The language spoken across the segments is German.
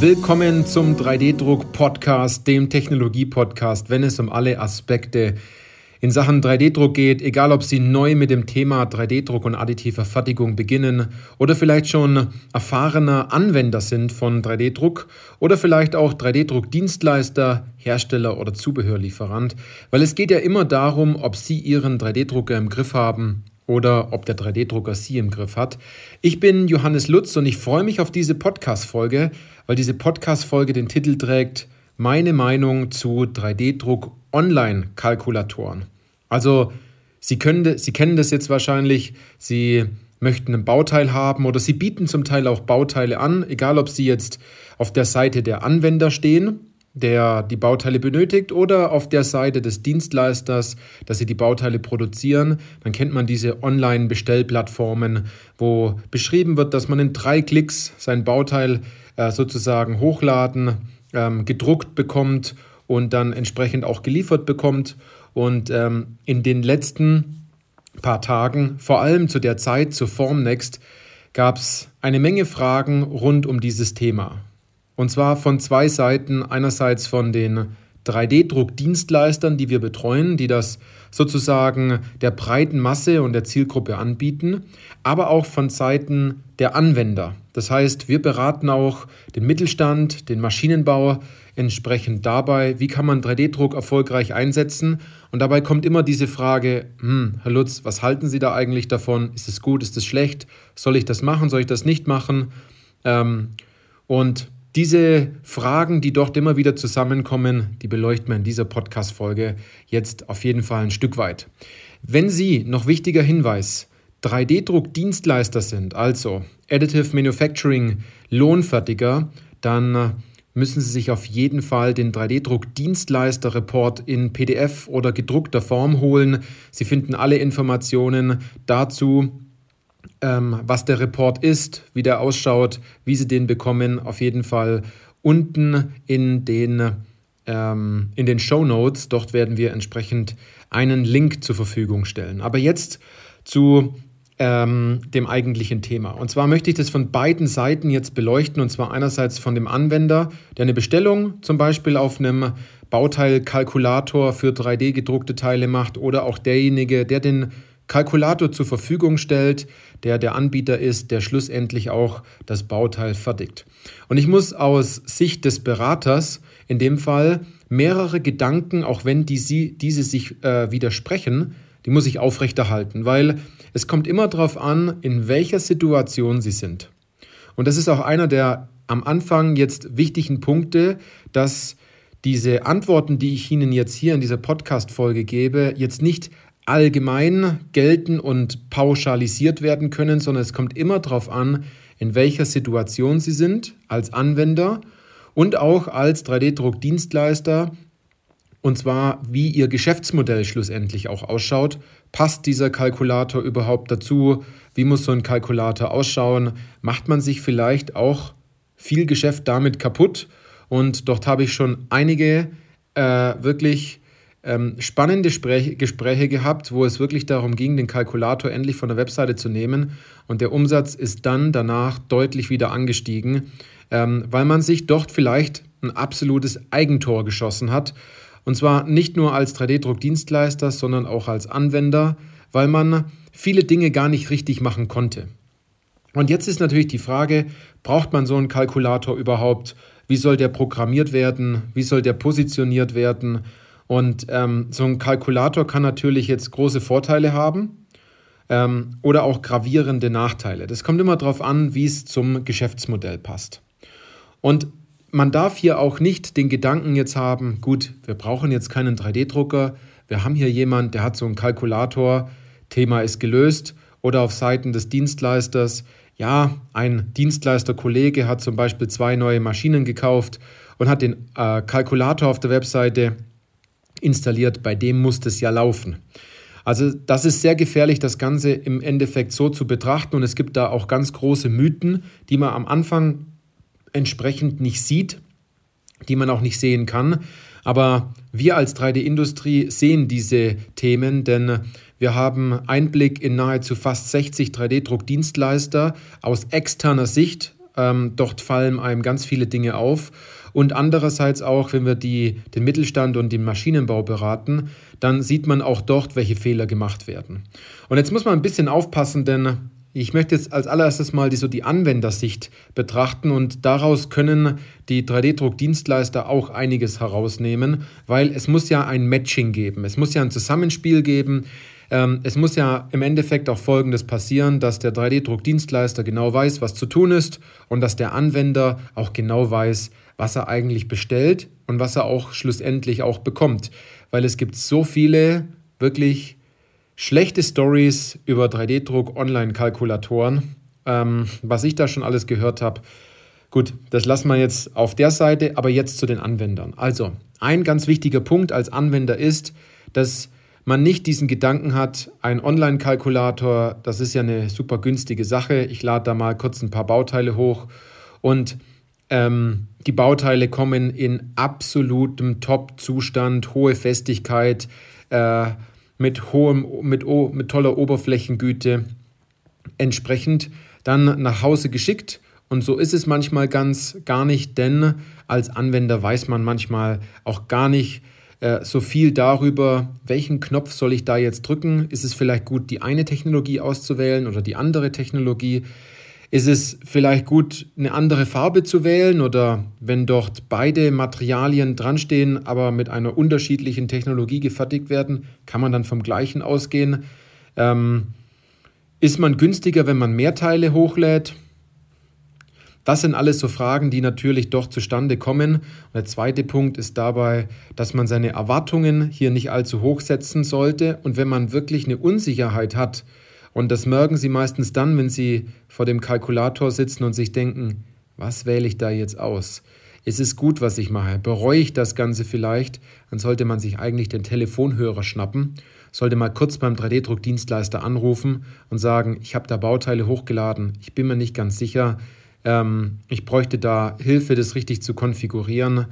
Willkommen zum 3D-Druck-Podcast, dem Technologie-Podcast, wenn es um alle Aspekte in Sachen 3D-Druck geht, egal ob Sie neu mit dem Thema 3D-Druck und additiver Fertigung beginnen oder vielleicht schon erfahrener Anwender sind von 3D-Druck oder vielleicht auch 3D-Druck-Dienstleister, Hersteller oder Zubehörlieferant, weil es geht ja immer darum, ob Sie Ihren 3D-Drucker im Griff haben oder ob der 3D-Drucker Sie im Griff hat. Ich bin Johannes Lutz und ich freue mich auf diese Podcast-Folge, weil diese Podcast-Folge den Titel trägt Meine Meinung zu 3D-Druck Online-Kalkulatoren. Also Sie, können, Sie kennen das jetzt wahrscheinlich, Sie möchten ein Bauteil haben oder Sie bieten zum Teil auch Bauteile an, egal ob Sie jetzt auf der Seite der Anwender stehen der die Bauteile benötigt oder auf der Seite des Dienstleisters, dass sie die Bauteile produzieren, dann kennt man diese Online-Bestellplattformen, wo beschrieben wird, dass man in drei Klicks sein Bauteil äh, sozusagen hochladen, ähm, gedruckt bekommt und dann entsprechend auch geliefert bekommt. Und ähm, in den letzten paar Tagen, vor allem zu der Zeit, zur Formnext, gab es eine Menge Fragen rund um dieses Thema. Und zwar von zwei Seiten. Einerseits von den 3D-Druckdienstleistern, die wir betreuen, die das sozusagen der breiten Masse und der Zielgruppe anbieten, aber auch von Seiten der Anwender. Das heißt, wir beraten auch den Mittelstand, den Maschinenbau entsprechend dabei, wie kann man 3D-Druck erfolgreich einsetzen. Und dabei kommt immer diese Frage, hm, Herr Lutz, was halten Sie da eigentlich davon? Ist es gut, ist es schlecht? Soll ich das machen, soll ich das nicht machen? Ähm, und diese Fragen, die dort immer wieder zusammenkommen, die beleuchten wir in dieser Podcast-Folge jetzt auf jeden Fall ein Stück weit. Wenn Sie, noch wichtiger Hinweis, 3D-Druck-Dienstleister sind, also Additive Manufacturing Lohnfertiger, dann müssen Sie sich auf jeden Fall den 3D-Druck-Dienstleister-Report in PDF oder gedruckter Form holen. Sie finden alle Informationen dazu ähm, was der Report ist, wie der ausschaut, wie Sie den bekommen, auf jeden Fall unten in den, ähm, in den Show Notes. Dort werden wir entsprechend einen Link zur Verfügung stellen. Aber jetzt zu ähm, dem eigentlichen Thema. Und zwar möchte ich das von beiden Seiten jetzt beleuchten. Und zwar einerseits von dem Anwender, der eine Bestellung zum Beispiel auf einem Bauteilkalkulator für 3D gedruckte Teile macht oder auch derjenige, der den Kalkulator zur Verfügung stellt, der der Anbieter ist, der schlussendlich auch das Bauteil fertigt. Und ich muss aus Sicht des Beraters in dem Fall mehrere Gedanken, auch wenn die, diese sich äh, widersprechen, die muss ich aufrechterhalten, weil es kommt immer darauf an, in welcher Situation Sie sind. Und das ist auch einer der am Anfang jetzt wichtigen Punkte, dass diese Antworten, die ich Ihnen jetzt hier in dieser Podcast-Folge gebe, jetzt nicht allgemein gelten und pauschalisiert werden können, sondern es kommt immer darauf an, in welcher Situation Sie sind als Anwender und auch als 3D-Druckdienstleister und zwar wie Ihr Geschäftsmodell schlussendlich auch ausschaut. Passt dieser Kalkulator überhaupt dazu? Wie muss so ein Kalkulator ausschauen? Macht man sich vielleicht auch viel Geschäft damit kaputt? Und dort habe ich schon einige äh, wirklich ähm, spannende Gespräche, Gespräche gehabt, wo es wirklich darum ging, den Kalkulator endlich von der Webseite zu nehmen. Und der Umsatz ist dann danach deutlich wieder angestiegen, ähm, weil man sich dort vielleicht ein absolutes Eigentor geschossen hat. Und zwar nicht nur als 3D-Druckdienstleister, sondern auch als Anwender, weil man viele Dinge gar nicht richtig machen konnte. Und jetzt ist natürlich die Frage, braucht man so einen Kalkulator überhaupt? Wie soll der programmiert werden? Wie soll der positioniert werden? Und ähm, so ein Kalkulator kann natürlich jetzt große Vorteile haben ähm, oder auch gravierende Nachteile. Das kommt immer darauf an, wie es zum Geschäftsmodell passt. Und man darf hier auch nicht den Gedanken jetzt haben, gut, wir brauchen jetzt keinen 3D-Drucker, wir haben hier jemand, der hat so einen Kalkulator, Thema ist gelöst. Oder auf Seiten des Dienstleisters, ja, ein Dienstleisterkollege hat zum Beispiel zwei neue Maschinen gekauft und hat den äh, Kalkulator auf der Webseite installiert, bei dem muss das ja laufen. Also das ist sehr gefährlich, das Ganze im Endeffekt so zu betrachten und es gibt da auch ganz große Mythen, die man am Anfang entsprechend nicht sieht, die man auch nicht sehen kann. Aber wir als 3D-Industrie sehen diese Themen, denn wir haben Einblick in nahezu fast 60 3D-Druckdienstleister aus externer Sicht, Ähm, dort fallen einem ganz viele Dinge auf. Und andererseits auch, wenn wir die, den Mittelstand und den Maschinenbau beraten, dann sieht man auch dort, welche Fehler gemacht werden. Und jetzt muss man ein bisschen aufpassen, denn ich möchte jetzt als allererstes mal die, so die Anwendersicht betrachten und daraus können die 3D-Druckdienstleister auch einiges herausnehmen, weil es muss ja ein Matching geben, es muss ja ein Zusammenspiel geben. Ähm, es muss ja im Endeffekt auch Folgendes passieren, dass der 3D-Druckdienstleister genau weiß, was zu tun ist und dass der Anwender auch genau weiß, was er eigentlich bestellt und was er auch schlussendlich auch bekommt. Weil es gibt so viele wirklich schlechte Stories über 3D-Druck, Online-Kalkulatoren, ähm, was ich da schon alles gehört habe. Gut, das lassen wir jetzt auf der Seite, aber jetzt zu den Anwendern. Also, ein ganz wichtiger Punkt als Anwender ist, dass man nicht diesen Gedanken hat, ein Online-Kalkulator, das ist ja eine super günstige Sache. Ich lade da mal kurz ein paar Bauteile hoch und ähm, die Bauteile kommen in absolutem Top-Zustand, hohe Festigkeit, äh, mit, hohem, mit, mit toller Oberflächengüte entsprechend dann nach Hause geschickt. Und so ist es manchmal ganz gar nicht, denn als Anwender weiß man manchmal auch gar nicht äh, so viel darüber, welchen Knopf soll ich da jetzt drücken. Ist es vielleicht gut, die eine Technologie auszuwählen oder die andere Technologie? Ist es vielleicht gut, eine andere Farbe zu wählen oder wenn dort beide Materialien dranstehen, aber mit einer unterschiedlichen Technologie gefertigt werden, kann man dann vom gleichen ausgehen? Ähm, ist man günstiger, wenn man mehr Teile hochlädt? Das sind alles so Fragen, die natürlich doch zustande kommen. Und der zweite Punkt ist dabei, dass man seine Erwartungen hier nicht allzu hoch setzen sollte. Und wenn man wirklich eine Unsicherheit hat, und das merken Sie meistens dann, wenn Sie vor dem Kalkulator sitzen und sich denken, was wähle ich da jetzt aus? Ist es gut, was ich mache? Bereue ich das Ganze vielleicht? Dann sollte man sich eigentlich den Telefonhörer schnappen, sollte mal kurz beim 3D-Druckdienstleister anrufen und sagen, ich habe da Bauteile hochgeladen, ich bin mir nicht ganz sicher, ähm, ich bräuchte da Hilfe, das richtig zu konfigurieren.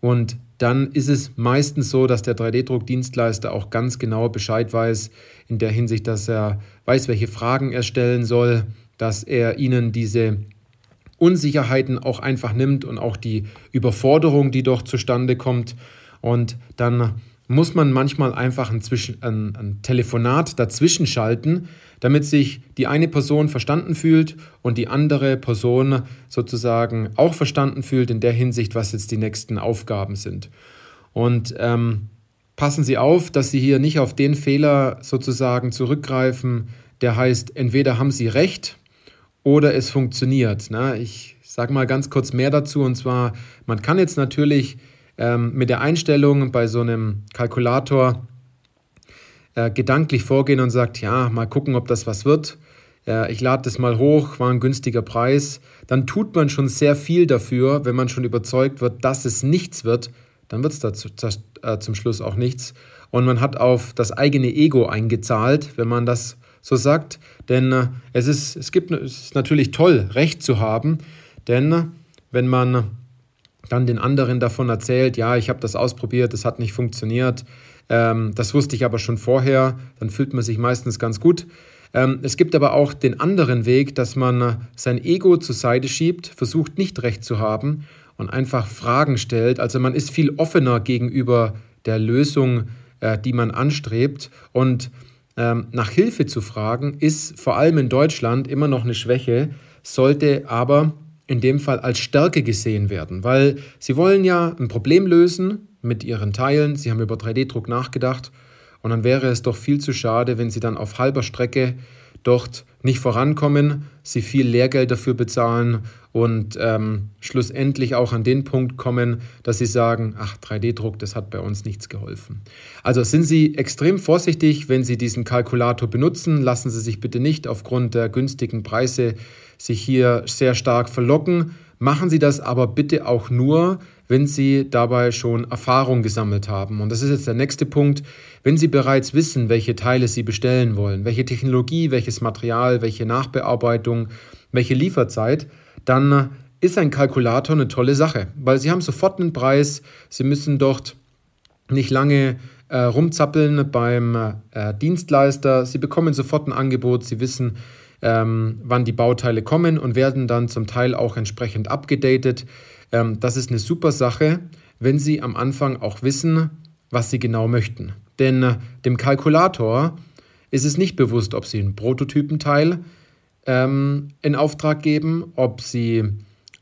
Und dann ist es meistens so, dass der 3D-Druckdienstleister auch ganz genau Bescheid weiß, in der Hinsicht, dass er weiß, welche Fragen er stellen soll, dass er ihnen diese Unsicherheiten auch einfach nimmt und auch die Überforderung, die doch zustande kommt. Und dann muss man manchmal einfach ein, Zwischen-, ein, ein Telefonat dazwischen schalten, damit sich die eine Person verstanden fühlt und die andere Person sozusagen auch verstanden fühlt in der Hinsicht, was jetzt die nächsten Aufgaben sind. Und ähm, passen Sie auf, dass Sie hier nicht auf den Fehler sozusagen zurückgreifen, der heißt, entweder haben Sie recht oder es funktioniert. Ne? Ich sage mal ganz kurz mehr dazu und zwar, man kann jetzt natürlich ähm, mit der Einstellung bei so einem Kalkulator äh, gedanklich vorgehen und sagt, ja, mal gucken, ob das was wird. Äh, ich lade das mal hoch, war ein günstiger Preis. Dann tut man schon sehr viel dafür, wenn man schon überzeugt wird, dass es nichts wird, dann wird es dazu, äh, zum Schluss auch nichts. Und man hat auf das eigene Ego eingezahlt, wenn man das so sagt. Denn äh, es, ist, es, gibt, es ist natürlich toll, Recht zu haben, denn wenn man dann den anderen davon erzählt, ja, ich habe das ausprobiert, es hat nicht funktioniert, ähm, das wusste ich aber schon vorher, dann fühlt man sich meistens ganz gut. Ähm, es gibt aber auch den anderen Weg, dass man sein Ego zur Seite schiebt, versucht nicht recht zu haben und einfach Fragen stellt. Also man ist viel offener gegenüber der Lösung, äh, die man anstrebt. Und ähm, nach Hilfe zu fragen, ist vor allem in Deutschland immer noch eine Schwäche, sollte aber in dem Fall als Stärke gesehen werden, weil sie wollen ja ein Problem lösen mit ihren Teilen, sie haben über 3D-Druck nachgedacht und dann wäre es doch viel zu schade, wenn sie dann auf halber Strecke dort nicht vorankommen, sie viel Lehrgeld dafür bezahlen und ähm, schlussendlich auch an den Punkt kommen, dass sie sagen, ach, 3D-Druck, das hat bei uns nichts geholfen. Also sind Sie extrem vorsichtig, wenn Sie diesen Kalkulator benutzen. Lassen Sie sich bitte nicht aufgrund der günstigen Preise sich hier sehr stark verlocken. Machen Sie das aber bitte auch nur, wenn Sie dabei schon Erfahrung gesammelt haben. Und das ist jetzt der nächste Punkt. Wenn Sie bereits wissen, welche Teile Sie bestellen wollen, welche Technologie, welches Material, welche Nachbearbeitung, welche Lieferzeit, dann ist ein Kalkulator eine tolle Sache, weil Sie haben sofort einen Preis, Sie müssen dort nicht lange äh, rumzappeln beim äh, Dienstleister, Sie bekommen sofort ein Angebot, Sie wissen, ähm, wann die Bauteile kommen und werden dann zum Teil auch entsprechend abgedatet. Ähm, das ist eine super Sache, wenn Sie am Anfang auch wissen, was Sie genau möchten. Denn äh, dem Kalkulator ist es nicht bewusst, ob Sie einen Prototypenteil ähm, in Auftrag geben, ob Sie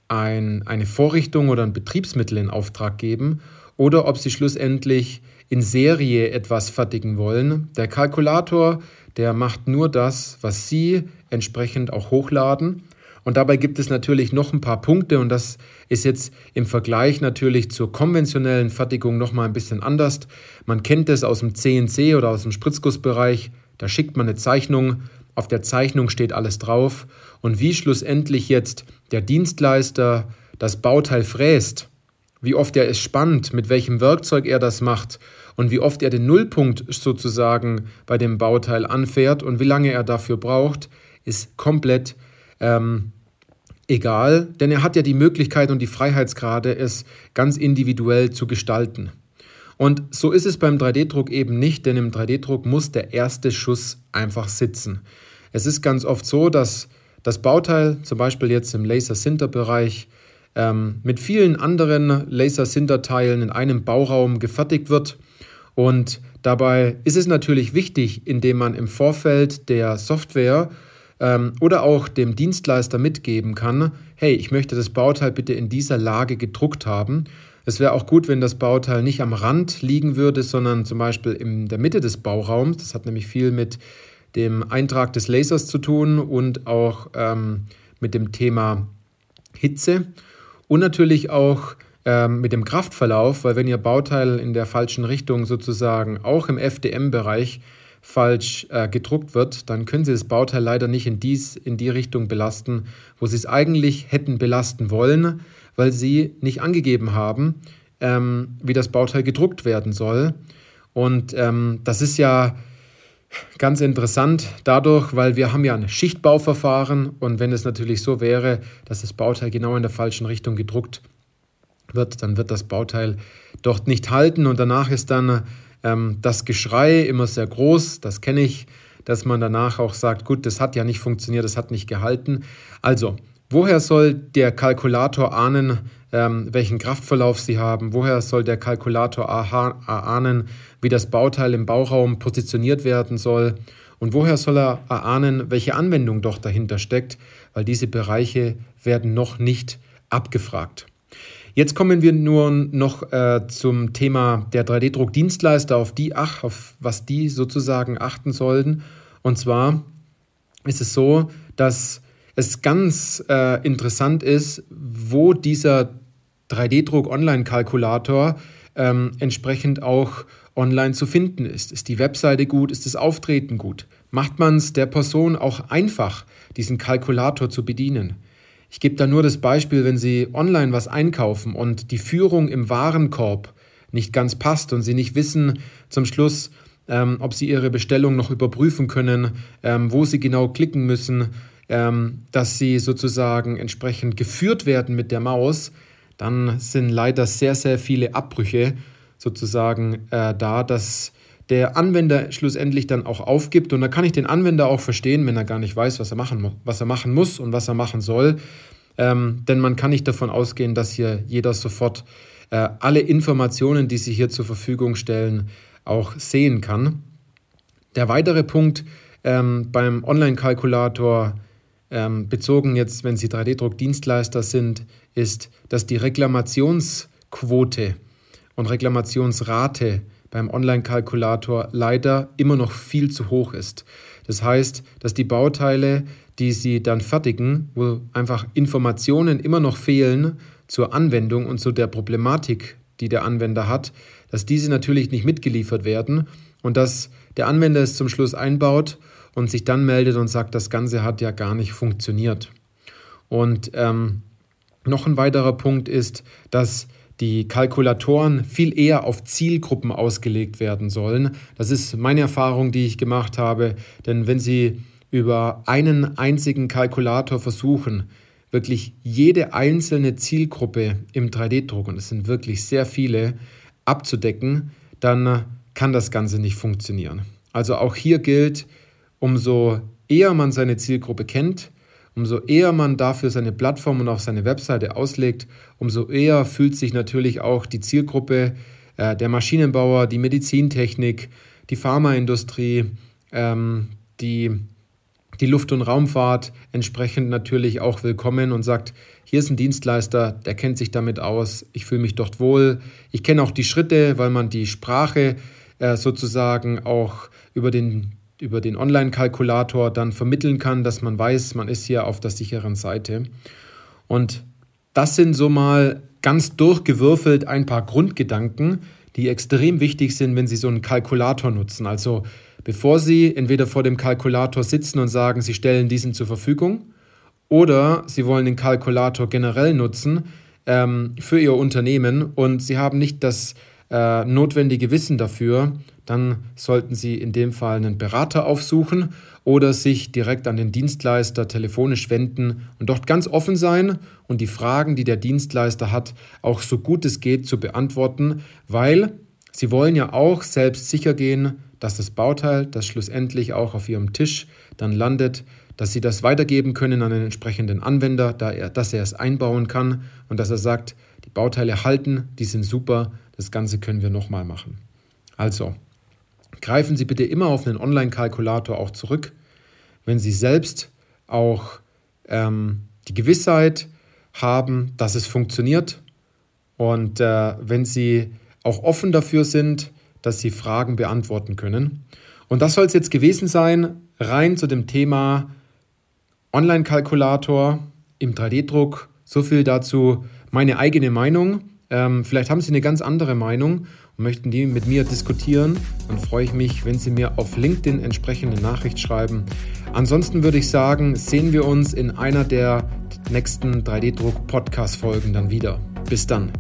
ein, eine Vorrichtung oder ein Betriebsmittel in Auftrag geben oder ob Sie schlussendlich in Serie etwas fertigen wollen. Der Kalkulator, der macht nur das, was Sie entsprechend auch hochladen. Und dabei gibt es natürlich noch ein paar Punkte und das ist jetzt im Vergleich natürlich zur konventionellen Fertigung nochmal ein bisschen anders. Man kennt es aus dem CNC oder aus dem Spritzgussbereich. Da schickt man eine Zeichnung, auf der Zeichnung steht alles drauf und wie schlussendlich jetzt der Dienstleister das Bauteil fräst, wie oft er es spannt, mit welchem Werkzeug er das macht und wie oft er den Nullpunkt sozusagen bei dem Bauteil anfährt und wie lange er dafür braucht, ist komplett ähm, egal, denn er hat ja die Möglichkeit und die Freiheitsgrade, es ganz individuell zu gestalten. Und so ist es beim 3D-Druck eben nicht, denn im 3D-Druck muss der erste Schuss einfach sitzen. Es ist ganz oft so, dass das Bauteil, zum Beispiel jetzt im Laser-Sinter-Bereich, ähm, mit vielen anderen Laser-Sinter-Teilen in einem Bauraum gefertigt wird und dabei ist es natürlich wichtig, indem man im Vorfeld der Software ähm, oder auch dem Dienstleister mitgeben kann, hey, ich möchte das Bauteil bitte in dieser Lage gedruckt haben. Es wäre auch gut, wenn das Bauteil nicht am Rand liegen würde, sondern zum Beispiel in der Mitte des Bauraums. Das hat nämlich viel mit dem Eintrag des Lasers zu tun und auch ähm, mit dem Thema Hitze und natürlich auch ähm, mit dem Kraftverlauf, weil wenn Ihr Bauteil in der falschen Richtung sozusagen auch im FDM-Bereich falsch äh, gedruckt wird, dann können Sie das Bauteil leider nicht in, dies, in die Richtung belasten, wo Sie es eigentlich hätten belasten wollen, weil Sie nicht angegeben haben, ähm, wie das Bauteil gedruckt werden soll. Und ähm, das ist ja ganz interessant dadurch, weil wir haben ja ein Schichtbauverfahren und wenn es natürlich so wäre, dass das Bauteil genau in der falschen Richtung gedruckt wird, dann wird das Bauteil dort nicht halten und danach ist dann ähm, das Geschrei immer sehr groß, das kenne ich, dass man danach auch sagt, gut, das hat ja nicht funktioniert, das hat nicht gehalten. Also, woher soll der Kalkulator ahnen, ähm, welchen Kraftverlauf sie haben? Woher soll der Kalkulator erahnen, wie das Bauteil im Bauraum positioniert werden soll? Und woher soll er erahnen, welche Anwendung doch dahinter steckt? Weil diese Bereiche werden noch nicht abgefragt. Jetzt kommen wir nur noch äh, zum Thema der 3D-Druckdienstleister, auf die ach, auf was die sozusagen achten sollten. Und zwar ist es so, dass es ganz äh, interessant ist, wo dieser 3D-Druck-Online-Kalkulator ähm, entsprechend auch online zu finden ist. Ist die Webseite gut? Ist das Auftreten gut? Macht man es der Person auch einfach, diesen Kalkulator zu bedienen? Ich gebe da nur das Beispiel, wenn Sie online was einkaufen und die Führung im Warenkorb nicht ganz passt und Sie nicht wissen zum Schluss, ähm, ob Sie Ihre Bestellung noch überprüfen können, ähm, wo Sie genau klicken müssen, ähm, dass Sie sozusagen entsprechend geführt werden mit der Maus, dann sind leider sehr, sehr viele Abbrüche sozusagen äh, da, dass der Anwender schlussendlich dann auch aufgibt. Und da kann ich den Anwender auch verstehen, wenn er gar nicht weiß, was er machen, was er machen muss und was er machen soll. Ähm, denn man kann nicht davon ausgehen, dass hier jeder sofort äh, alle Informationen, die sie hier zur Verfügung stellen, auch sehen kann. Der weitere Punkt ähm, beim Online-Kalkulator, ähm, bezogen jetzt, wenn Sie 3D-Druck-Dienstleister sind, ist, dass die Reklamationsquote und Reklamationsrate beim Online-Kalkulator leider immer noch viel zu hoch ist. Das heißt, dass die Bauteile, die Sie dann fertigen, wo einfach Informationen immer noch fehlen zur Anwendung und zu der Problematik, die der Anwender hat, dass diese natürlich nicht mitgeliefert werden und dass der Anwender es zum Schluss einbaut und sich dann meldet und sagt, das Ganze hat ja gar nicht funktioniert. Und ähm, noch ein weiterer Punkt ist, dass die Kalkulatoren viel eher auf Zielgruppen ausgelegt werden sollen. Das ist meine Erfahrung, die ich gemacht habe. Denn wenn Sie über einen einzigen Kalkulator versuchen, wirklich jede einzelne Zielgruppe im 3D-Druck, und es sind wirklich sehr viele, abzudecken, dann kann das Ganze nicht funktionieren. Also auch hier gilt, umso eher man seine Zielgruppe kennt, umso eher man dafür seine Plattform und auch seine Webseite auslegt, umso eher fühlt sich natürlich auch die Zielgruppe äh, der Maschinenbauer, die Medizintechnik, die Pharmaindustrie, ähm, die, die Luft- und Raumfahrt entsprechend natürlich auch willkommen und sagt, hier ist ein Dienstleister, der kennt sich damit aus, ich fühle mich dort wohl, ich kenne auch die Schritte, weil man die Sprache äh, sozusagen auch über den über den Online-Kalkulator dann vermitteln kann, dass man weiß, man ist hier auf der sicheren Seite. Und das sind so mal ganz durchgewürfelt ein paar Grundgedanken, die extrem wichtig sind, wenn Sie so einen Kalkulator nutzen. Also bevor Sie entweder vor dem Kalkulator sitzen und sagen, Sie stellen diesen zur Verfügung oder Sie wollen den Kalkulator generell nutzen ähm, für Ihr Unternehmen und Sie haben nicht das äh, notwendige Wissen dafür, dann sollten Sie in dem Fall einen Berater aufsuchen oder sich direkt an den Dienstleister telefonisch wenden und dort ganz offen sein und die Fragen, die der Dienstleister hat, auch so gut es geht zu beantworten, weil Sie wollen ja auch selbst sicher gehen, dass das Bauteil, das schlussendlich auch auf Ihrem Tisch dann landet, dass Sie das weitergeben können an den entsprechenden Anwender, da er, dass er es einbauen kann und dass er sagt, die Bauteile halten, die sind super, das Ganze können wir nochmal machen. Also, greifen Sie bitte immer auf einen Online-Kalkulator auch zurück, wenn Sie selbst auch ähm, die Gewissheit haben, dass es funktioniert und äh, wenn Sie auch offen dafür sind, dass Sie Fragen beantworten können. Und das soll es jetzt gewesen sein, rein zu dem Thema Online-Kalkulator im 3D-Druck. So viel dazu meine eigene Meinung. Ähm, vielleicht haben Sie eine ganz andere Meinung möchten die mit mir diskutieren. Dann freue ich mich, wenn Sie mir auf LinkedIn entsprechende Nachricht schreiben. Ansonsten würde ich sagen, sehen wir uns in einer der nächsten 3D-Druck-Podcast-Folgen dann wieder. Bis dann.